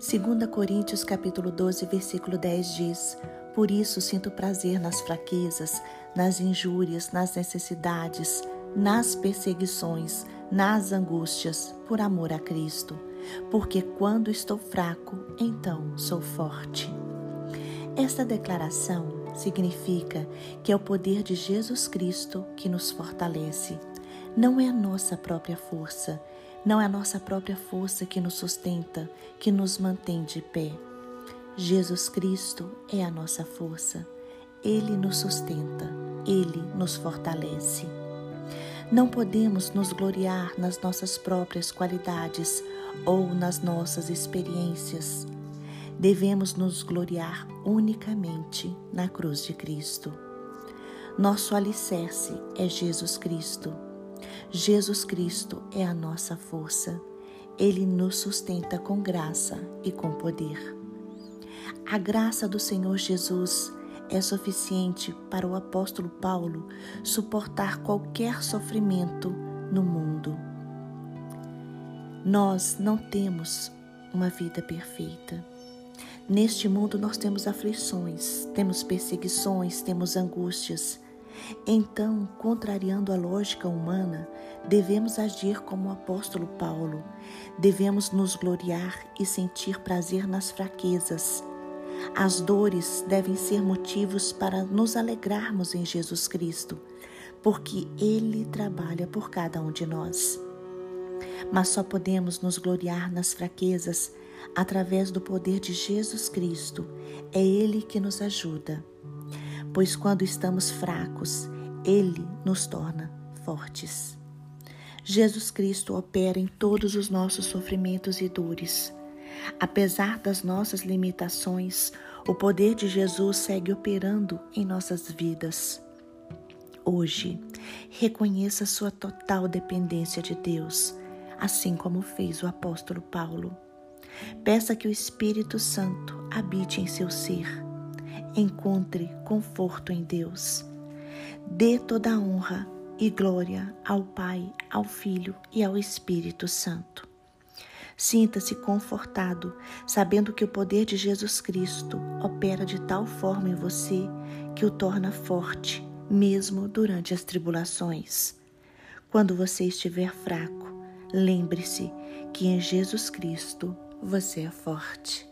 2 Coríntios capítulo 12, versículo 10 diz: Por isso sinto prazer nas fraquezas, nas injúrias, nas necessidades, nas perseguições, nas angústias, por amor a Cristo. Porque quando estou fraco, então sou forte. Esta declaração significa que é o poder de Jesus Cristo que nos fortalece. Não é a nossa própria força, não é a nossa própria força que nos sustenta, que nos mantém de pé. Jesus Cristo é a nossa força. Ele nos sustenta, ele nos fortalece. Não podemos nos gloriar nas nossas próprias qualidades ou nas nossas experiências. Devemos nos gloriar unicamente na cruz de Cristo. Nosso alicerce é Jesus Cristo Jesus Cristo é a nossa força. Ele nos sustenta com graça e com poder. A graça do Senhor Jesus é suficiente para o apóstolo Paulo suportar qualquer sofrimento no mundo. Nós não temos uma vida perfeita. Neste mundo nós temos aflições, temos perseguições, temos angústias então, contrariando a lógica humana, devemos agir como o apóstolo Paulo. Devemos nos gloriar e sentir prazer nas fraquezas. As dores devem ser motivos para nos alegrarmos em Jesus Cristo, porque Ele trabalha por cada um de nós. Mas só podemos nos gloriar nas fraquezas através do poder de Jesus Cristo. É Ele que nos ajuda pois quando estamos fracos, Ele nos torna fortes. Jesus Cristo opera em todos os nossos sofrimentos e dores. Apesar das nossas limitações, o poder de Jesus segue operando em nossas vidas. Hoje, reconheça sua total dependência de Deus, assim como fez o apóstolo Paulo. Peça que o Espírito Santo habite em seu ser encontre conforto em Deus. Dê toda a honra e glória ao Pai, ao Filho e ao Espírito Santo. Sinta-se confortado, sabendo que o poder de Jesus Cristo opera de tal forma em você que o torna forte, mesmo durante as tribulações. Quando você estiver fraco, lembre-se que em Jesus Cristo você é forte.